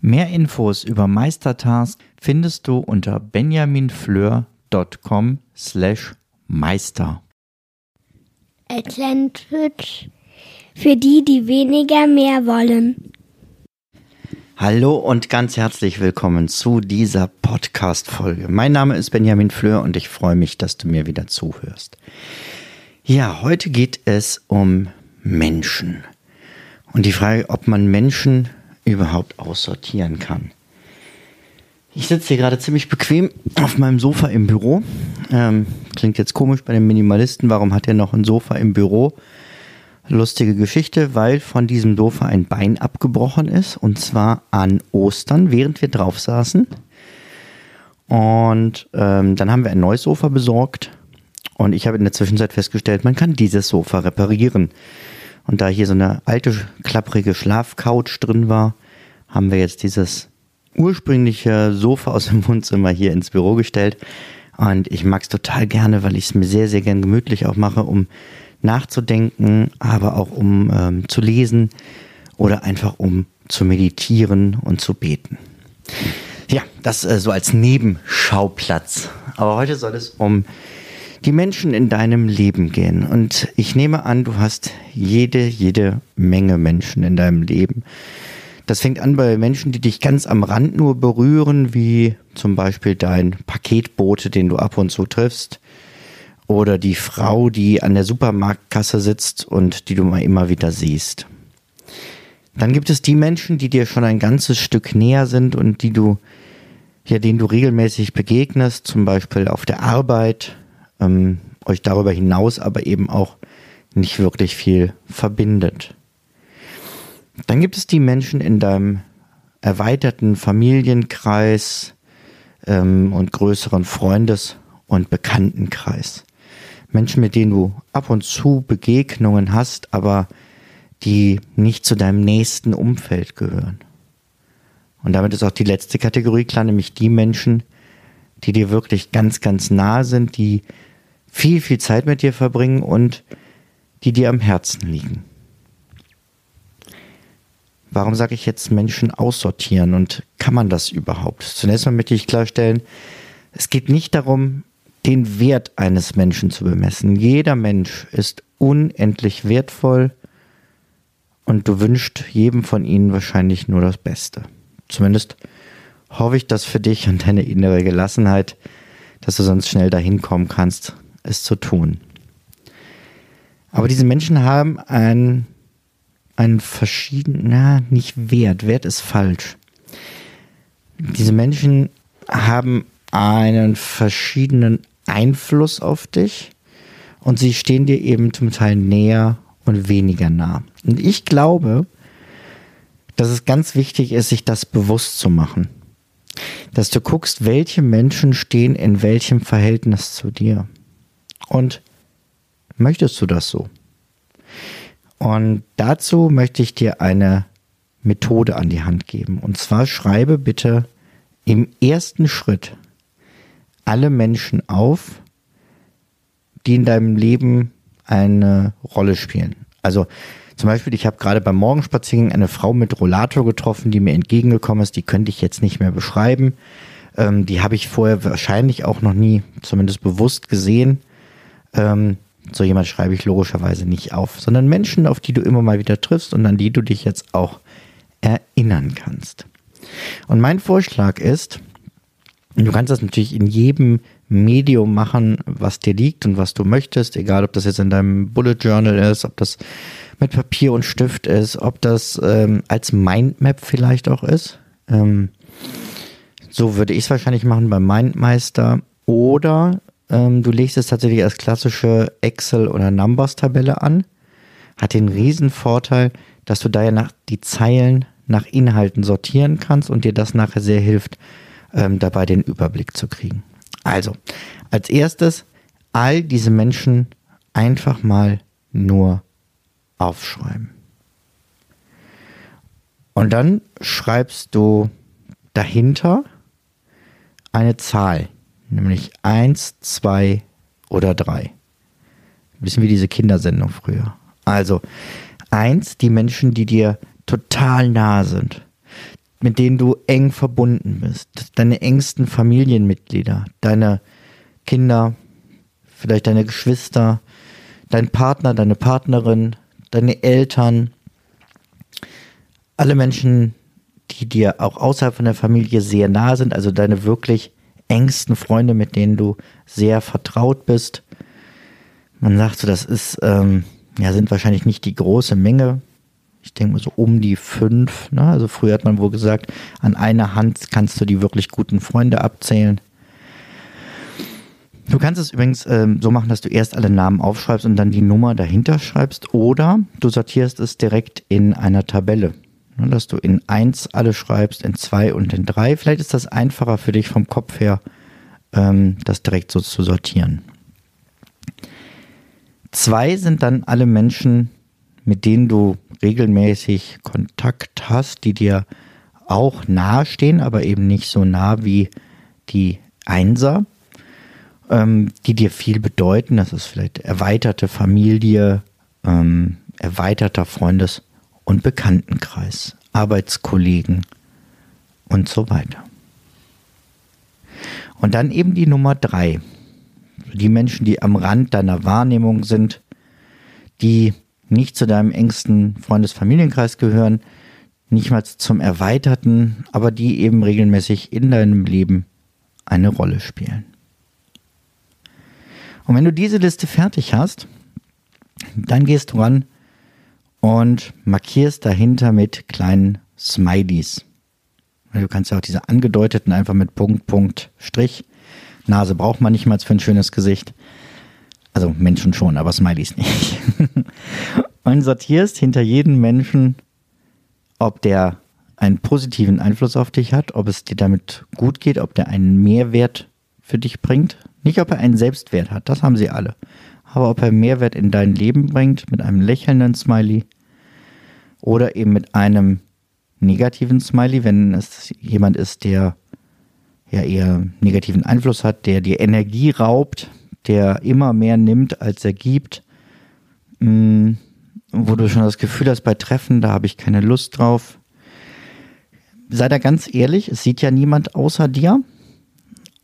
Mehr Infos über Meistertask findest du unter benjaminfleur.com slash meister. Atlantic für die, die weniger mehr wollen. Hallo und ganz herzlich willkommen zu dieser Podcast-Folge. Mein Name ist Benjamin Fleur und ich freue mich, dass du mir wieder zuhörst. Ja, heute geht es um Menschen. Und die Frage, ob man Menschen überhaupt aussortieren kann. Ich sitze hier gerade ziemlich bequem auf meinem Sofa im Büro. Ähm, klingt jetzt komisch bei den Minimalisten. Warum hat er noch ein Sofa im Büro? Lustige Geschichte, weil von diesem Sofa ein Bein abgebrochen ist. Und zwar an Ostern, während wir drauf saßen. Und ähm, dann haben wir ein neues Sofa besorgt. Und ich habe in der Zwischenzeit festgestellt, man kann dieses Sofa reparieren. Und da hier so eine alte, klapprige Schlafcouch drin war, haben wir jetzt dieses ursprüngliche Sofa aus dem Wohnzimmer hier ins Büro gestellt. Und ich mag es total gerne, weil ich es mir sehr, sehr gern gemütlich auch mache, um nachzudenken, aber auch um ähm, zu lesen oder einfach um zu meditieren und zu beten. Ja, das äh, so als Nebenschauplatz. Aber heute soll es um die Menschen in deinem Leben gehen. Und ich nehme an, du hast jede, jede Menge Menschen in deinem Leben. Das fängt an bei Menschen, die dich ganz am Rand nur berühren, wie zum Beispiel dein Paketbote, den du ab und zu triffst. Oder die Frau, die an der Supermarktkasse sitzt und die du mal immer wieder siehst. Dann gibt es die Menschen, die dir schon ein ganzes Stück näher sind und die du, ja, denen du regelmäßig begegnest, zum Beispiel auf der Arbeit, ähm, euch darüber hinaus aber eben auch nicht wirklich viel verbindet. Dann gibt es die Menschen in deinem erweiterten Familienkreis ähm, und größeren Freundes- und Bekanntenkreis. Menschen, mit denen du ab und zu Begegnungen hast, aber die nicht zu deinem nächsten Umfeld gehören. Und damit ist auch die letzte Kategorie klar, nämlich die Menschen, die dir wirklich ganz, ganz nahe sind, die viel, viel Zeit mit dir verbringen und die dir am Herzen liegen. Warum sage ich jetzt Menschen aussortieren und kann man das überhaupt? Zunächst mal möchte ich klarstellen, es geht nicht darum, den Wert eines Menschen zu bemessen. Jeder Mensch ist unendlich wertvoll und du wünschst jedem von ihnen wahrscheinlich nur das Beste. Zumindest hoffe ich das für dich und deine innere Gelassenheit, dass du sonst schnell dahin kommen kannst, es zu tun. Aber diese Menschen haben einen, einen verschiedenen, na, nicht Wert, Wert ist falsch. Diese Menschen haben einen verschiedenen Einfluss auf dich und sie stehen dir eben zum Teil näher und weniger nah. Und ich glaube, dass es ganz wichtig ist, sich das bewusst zu machen. Dass du guckst, welche Menschen stehen in welchem Verhältnis zu dir. Und möchtest du das so? Und dazu möchte ich dir eine Methode an die Hand geben. Und zwar schreibe bitte im ersten Schritt alle Menschen auf, die in deinem Leben eine Rolle spielen. Also zum Beispiel, ich habe gerade beim Morgenspaziergang eine Frau mit Rollator getroffen, die mir entgegengekommen ist. Die könnte ich jetzt nicht mehr beschreiben. Ähm, die habe ich vorher wahrscheinlich auch noch nie, zumindest bewusst gesehen. Ähm, so jemand schreibe ich logischerweise nicht auf, sondern Menschen, auf die du immer mal wieder triffst und an die du dich jetzt auch erinnern kannst. Und mein Vorschlag ist, du kannst das natürlich in jedem Medium machen, was dir liegt und was du möchtest, egal ob das jetzt in deinem Bullet Journal ist, ob das mit Papier und Stift ist, ob das ähm, als Mindmap vielleicht auch ist. Ähm, so würde ich es wahrscheinlich machen beim Mindmeister. Oder ähm, du legst es tatsächlich als klassische Excel- oder Numbers-Tabelle an. Hat den riesen Vorteil, dass du da ja nach die Zeilen nach Inhalten sortieren kannst und dir das nachher sehr hilft, ähm, dabei den Überblick zu kriegen. Also, als erstes all diese Menschen einfach mal nur aufschreiben. Und dann schreibst du dahinter eine Zahl, nämlich 1, 2 oder 3. Ein bisschen wie diese Kindersendung früher. Also 1, die Menschen, die dir total nah sind, mit denen du eng verbunden bist, deine engsten Familienmitglieder, deine Kinder, vielleicht deine Geschwister, dein Partner, deine Partnerin, deine Eltern, alle Menschen, die dir auch außerhalb von der Familie sehr nahe sind, also deine wirklich engsten Freunde, mit denen du sehr vertraut bist. Man sagt so, das ist, ähm, ja, sind wahrscheinlich nicht die große Menge. Ich denke mal so um die fünf. Ne? Also früher hat man wohl gesagt, an einer Hand kannst du die wirklich guten Freunde abzählen. Du kannst es übrigens ähm, so machen, dass du erst alle Namen aufschreibst und dann die Nummer dahinter schreibst oder du sortierst es direkt in einer Tabelle. Ne, dass du in 1 alle schreibst, in 2 und in 3. Vielleicht ist das einfacher für dich vom Kopf her, ähm, das direkt so zu sortieren. Zwei sind dann alle Menschen, mit denen du regelmäßig Kontakt hast, die dir auch nahestehen, aber eben nicht so nah wie die Einser, ähm, die dir viel bedeuten. Das ist vielleicht erweiterte Familie, ähm, erweiterter Freundes- und Bekanntenkreis, Arbeitskollegen und so weiter. Und dann eben die Nummer drei. Die Menschen, die am Rand deiner Wahrnehmung sind, die nicht zu deinem engsten Freundesfamilienkreis gehören, nicht mal zum erweiterten, aber die eben regelmäßig in deinem Leben eine Rolle spielen. Und wenn du diese Liste fertig hast, dann gehst du ran und markierst dahinter mit kleinen Smileys. Du kannst ja auch diese angedeuteten einfach mit Punkt, Punkt, Strich. Nase braucht man nicht mal für ein schönes Gesicht. Also Menschen schon, aber Smileys nicht. und sortierst hinter jedem Menschen, ob der einen positiven Einfluss auf dich hat, ob es dir damit gut geht, ob der einen Mehrwert für dich bringt. Nicht, ob er einen Selbstwert hat, das haben sie alle aber ob er Mehrwert in dein Leben bringt mit einem lächelnden Smiley oder eben mit einem negativen Smiley, wenn es jemand ist, der ja eher negativen Einfluss hat, der dir Energie raubt, der immer mehr nimmt, als er gibt, mm, wo du schon das Gefühl hast, bei Treffen, da habe ich keine Lust drauf. Sei da ganz ehrlich, es sieht ja niemand außer dir.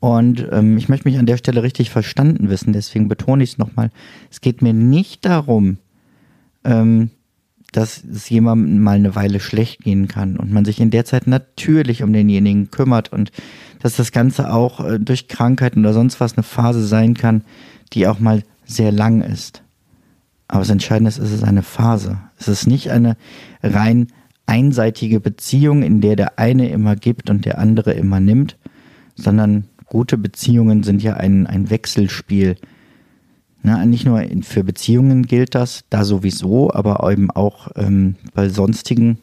Und ähm, ich möchte mich an der Stelle richtig verstanden wissen, deswegen betone ich es nochmal. Es geht mir nicht darum, ähm, dass es jemandem mal eine Weile schlecht gehen kann und man sich in der Zeit natürlich um denjenigen kümmert und dass das Ganze auch äh, durch Krankheiten oder sonst was eine Phase sein kann, die auch mal sehr lang ist. Aber das Entscheidende ist, es ist eine Phase. Es ist nicht eine rein einseitige Beziehung, in der der eine immer gibt und der andere immer nimmt, sondern gute Beziehungen sind ja ein, ein Wechselspiel. Na, nicht nur für Beziehungen gilt das, da sowieso, aber eben auch ähm, bei sonstigen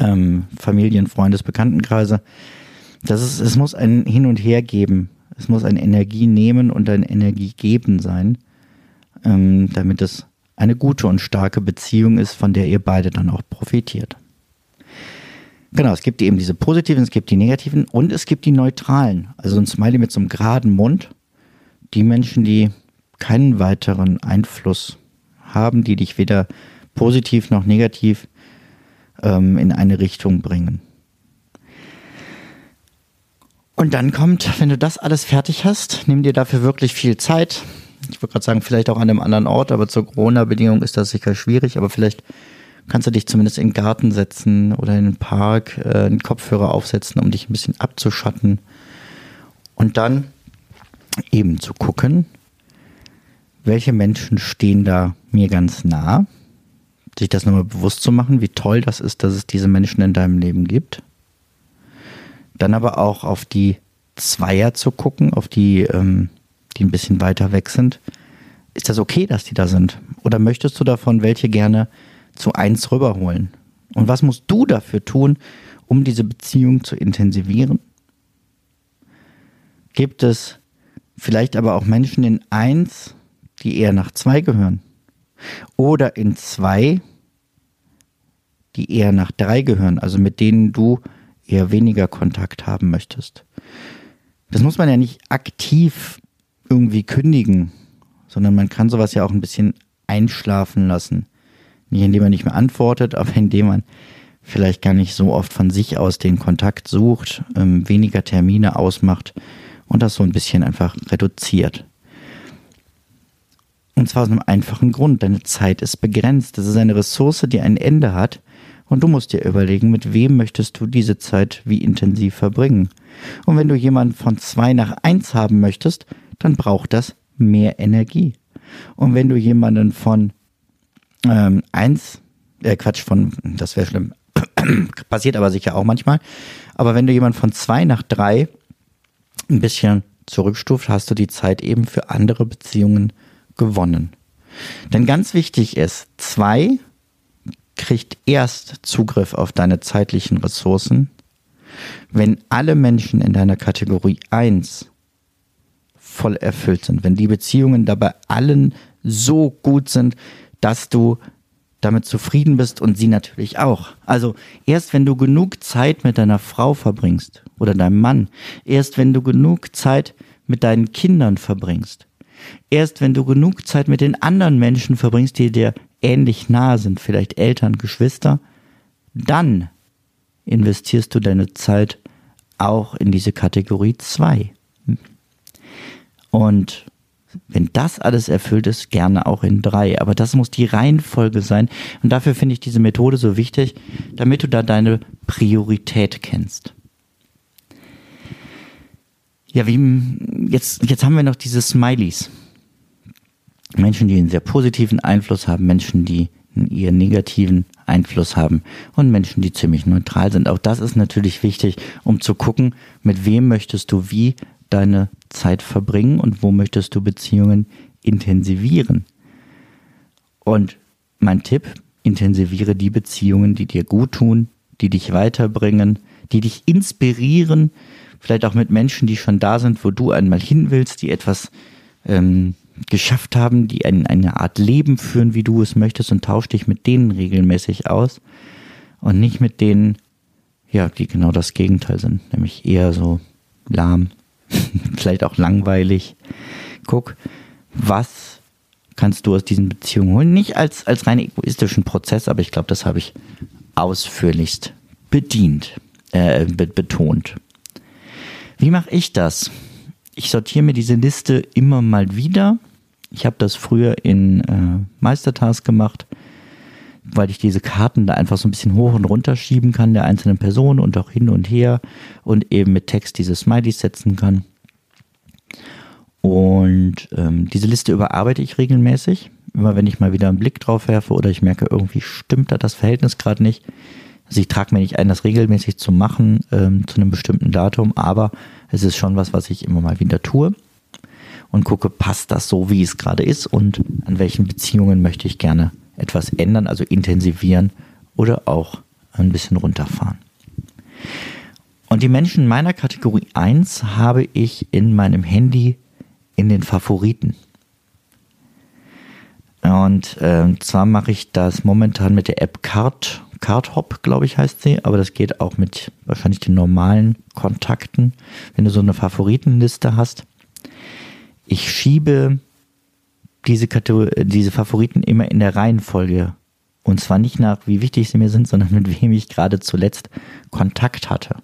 ähm, Familien, Freundes, Bekanntenkreise. Das ist, es muss ein Hin und Her geben. Es muss ein Energie nehmen und ein Energie geben sein, ähm, damit es eine gute und starke Beziehung ist, von der ihr beide dann auch profitiert. Genau, es gibt eben diese positiven, es gibt die negativen und es gibt die neutralen. Also ein Smiley mit so einem geraden Mund. Die Menschen, die keinen weiteren Einfluss haben, die dich weder positiv noch negativ ähm, in eine Richtung bringen. Und dann kommt, wenn du das alles fertig hast, nimm dir dafür wirklich viel Zeit. Ich würde gerade sagen, vielleicht auch an einem anderen Ort, aber zur Corona-Bedingung ist das sicher schwierig, aber vielleicht kannst du dich zumindest in den Garten setzen oder in den Park, äh, einen Kopfhörer aufsetzen, um dich ein bisschen abzuschatten. Und dann eben zu gucken, welche Menschen stehen da mir ganz nah. Sich das nochmal bewusst zu machen, wie toll das ist, dass es diese Menschen in deinem Leben gibt. Dann aber auch auf die Zweier zu gucken, auf die, ähm, die ein bisschen weiter weg sind. Ist das okay, dass die da sind? Oder möchtest du davon welche gerne zu eins rüberholen. Und was musst du dafür tun, um diese Beziehung zu intensivieren? gibt es vielleicht aber auch Menschen in eins, die eher nach zwei gehören. Oder in zwei, die eher nach drei gehören, also mit denen du eher weniger Kontakt haben möchtest. Das muss man ja nicht aktiv irgendwie kündigen, sondern man kann sowas ja auch ein bisschen einschlafen lassen. Nicht indem man nicht mehr antwortet, aber indem man vielleicht gar nicht so oft von sich aus den Kontakt sucht, ähm, weniger Termine ausmacht und das so ein bisschen einfach reduziert. Und zwar aus einem einfachen Grund. Deine Zeit ist begrenzt. Das ist eine Ressource, die ein Ende hat. Und du musst dir überlegen, mit wem möchtest du diese Zeit wie intensiv verbringen. Und wenn du jemanden von zwei nach eins haben möchtest, dann braucht das mehr Energie. Und wenn du jemanden von ähm, eins, äh Quatsch, von, das wäre schlimm, passiert aber sicher auch manchmal, aber wenn du jemanden von zwei nach drei ein bisschen zurückstuft, hast du die Zeit eben für andere Beziehungen gewonnen. Denn ganz wichtig ist, zwei kriegt erst Zugriff auf deine zeitlichen Ressourcen, wenn alle Menschen in deiner Kategorie 1 voll erfüllt sind, wenn die Beziehungen dabei allen so gut sind, dass du damit zufrieden bist und sie natürlich auch. Also erst wenn du genug Zeit mit deiner Frau verbringst oder deinem Mann, erst wenn du genug Zeit mit deinen Kindern verbringst, erst wenn du genug Zeit mit den anderen Menschen verbringst, die dir ähnlich nahe sind, vielleicht Eltern, Geschwister, dann investierst du deine Zeit auch in diese Kategorie 2. Und wenn das alles erfüllt ist, gerne auch in drei. Aber das muss die Reihenfolge sein. Und dafür finde ich diese Methode so wichtig, damit du da deine Priorität kennst. Ja, wie, jetzt, jetzt haben wir noch diese Smileys. Menschen, die einen sehr positiven Einfluss haben, Menschen, die eher negativen Einfluss haben und Menschen, die ziemlich neutral sind. Auch das ist natürlich wichtig, um zu gucken, mit wem möchtest du wie deine Zeit verbringen und wo möchtest du Beziehungen intensivieren. Und mein Tipp, intensiviere die Beziehungen, die dir gut tun, die dich weiterbringen, die dich inspirieren, vielleicht auch mit Menschen, die schon da sind, wo du einmal hin willst, die etwas ähm, geschafft haben, die ein, eine Art Leben führen, wie du es möchtest und tausch dich mit denen regelmäßig aus und nicht mit denen, ja, die genau das Gegenteil sind, nämlich eher so lahm, vielleicht auch langweilig. Guck, was kannst du aus diesen Beziehungen holen? Nicht als, als rein egoistischen Prozess, aber ich glaube, das habe ich ausführlichst bedient, äh, be betont. Wie mache ich das? Ich sortiere mir diese Liste immer mal wieder. Ich habe das früher in äh, Meistertask gemacht, weil ich diese Karten da einfach so ein bisschen hoch und runter schieben kann, der einzelnen Person und auch hin und her und eben mit Text diese Smileys setzen kann. Und ähm, diese Liste überarbeite ich regelmäßig. Immer wenn ich mal wieder einen Blick drauf werfe oder ich merke, irgendwie stimmt da das Verhältnis gerade nicht. Also ich trage mir nicht ein, das regelmäßig zu machen ähm, zu einem bestimmten Datum, aber es ist schon was, was ich immer mal wieder tue und gucke, passt das so, wie es gerade ist und an welchen Beziehungen möchte ich gerne etwas ändern, also intensivieren oder auch ein bisschen runterfahren. Und die Menschen meiner Kategorie 1 habe ich in meinem Handy in den Favoriten. Und äh, zwar mache ich das momentan mit der App Card, Cardhop, glaube ich, heißt sie, aber das geht auch mit wahrscheinlich den normalen Kontakten, wenn du so eine Favoritenliste hast. Ich schiebe diese, Kategor diese Favoriten immer in der Reihenfolge. Und zwar nicht nach, wie wichtig sie mir sind, sondern mit wem ich gerade zuletzt Kontakt hatte.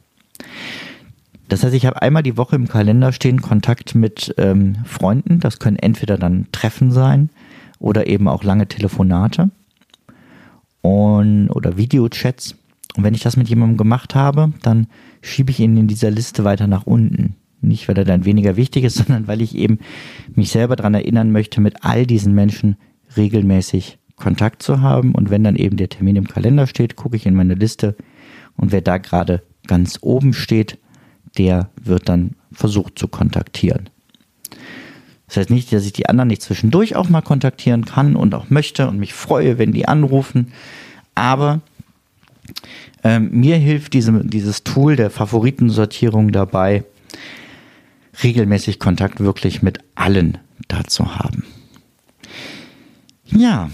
Das heißt, ich habe einmal die Woche im Kalender stehen Kontakt mit ähm, Freunden. Das können entweder dann Treffen sein oder eben auch lange Telefonate und, oder Videochats. Und wenn ich das mit jemandem gemacht habe, dann schiebe ich ihn in dieser Liste weiter nach unten. Nicht, weil er dann weniger wichtig ist, sondern weil ich eben mich selber daran erinnern möchte, mit all diesen Menschen regelmäßig Kontakt zu haben. Und wenn dann eben der Termin im Kalender steht, gucke ich in meine Liste und wer da gerade ganz oben steht, der wird dann versucht zu kontaktieren. Das heißt nicht, dass ich die anderen nicht zwischendurch auch mal kontaktieren kann und auch möchte und mich freue, wenn die anrufen. Aber ähm, mir hilft diese, dieses Tool der Favoritensortierung dabei, regelmäßig Kontakt wirklich mit allen dazu haben. Ja,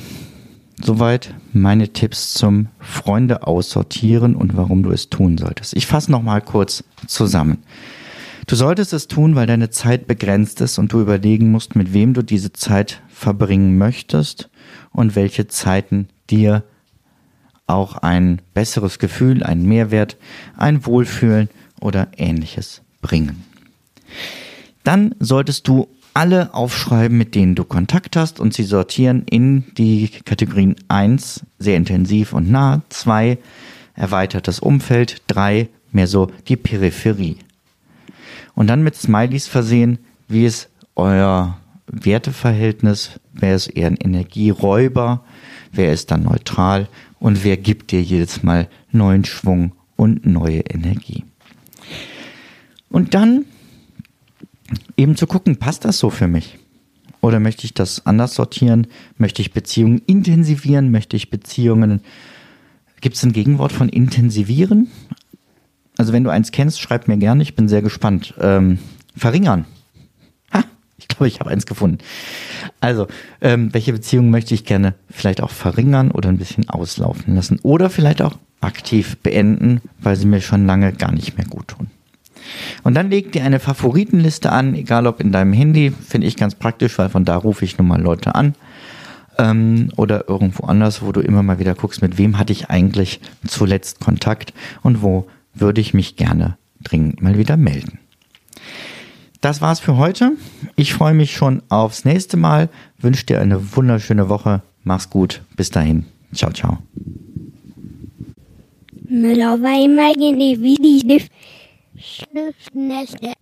soweit meine Tipps zum Freunde aussortieren und warum du es tun solltest. Ich fasse nochmal kurz zusammen. Du solltest es tun, weil deine Zeit begrenzt ist und du überlegen musst, mit wem du diese Zeit verbringen möchtest und welche Zeiten dir auch ein besseres Gefühl, einen Mehrwert, ein Wohlfühlen oder ähnliches bringen. Dann solltest du alle aufschreiben, mit denen du Kontakt hast und sie sortieren in die Kategorien 1, sehr intensiv und nah, 2, erweitertes Umfeld, 3, mehr so die Peripherie und dann mit Smileys versehen, wie ist euer Werteverhältnis, wer ist eher ein Energieräuber, wer ist dann neutral und wer gibt dir jedes Mal neuen Schwung und neue Energie. Und dann eben zu gucken, passt das so für mich? Oder möchte ich das anders sortieren? Möchte ich Beziehungen intensivieren? Möchte ich Beziehungen, gibt es ein Gegenwort von intensivieren? Also wenn du eins kennst, schreib mir gerne, ich bin sehr gespannt. Ähm, verringern. Ha, ich glaube, ich habe eins gefunden. Also, ähm, welche Beziehungen möchte ich gerne vielleicht auch verringern oder ein bisschen auslaufen lassen? Oder vielleicht auch aktiv beenden, weil sie mir schon lange gar nicht mehr gut tun. Und dann leg dir eine Favoritenliste an, egal ob in deinem Handy, finde ich ganz praktisch, weil von da rufe ich nun mal Leute an. Ähm, oder irgendwo anders, wo du immer mal wieder guckst, mit wem hatte ich eigentlich zuletzt Kontakt und wo würde ich mich gerne dringend mal wieder melden. Das war's für heute. Ich freue mich schon aufs nächste Mal. Wünsche dir eine wunderschöne Woche. Mach's gut. Bis dahin. Ciao, ciao. Müller war immer die Schriftnächte.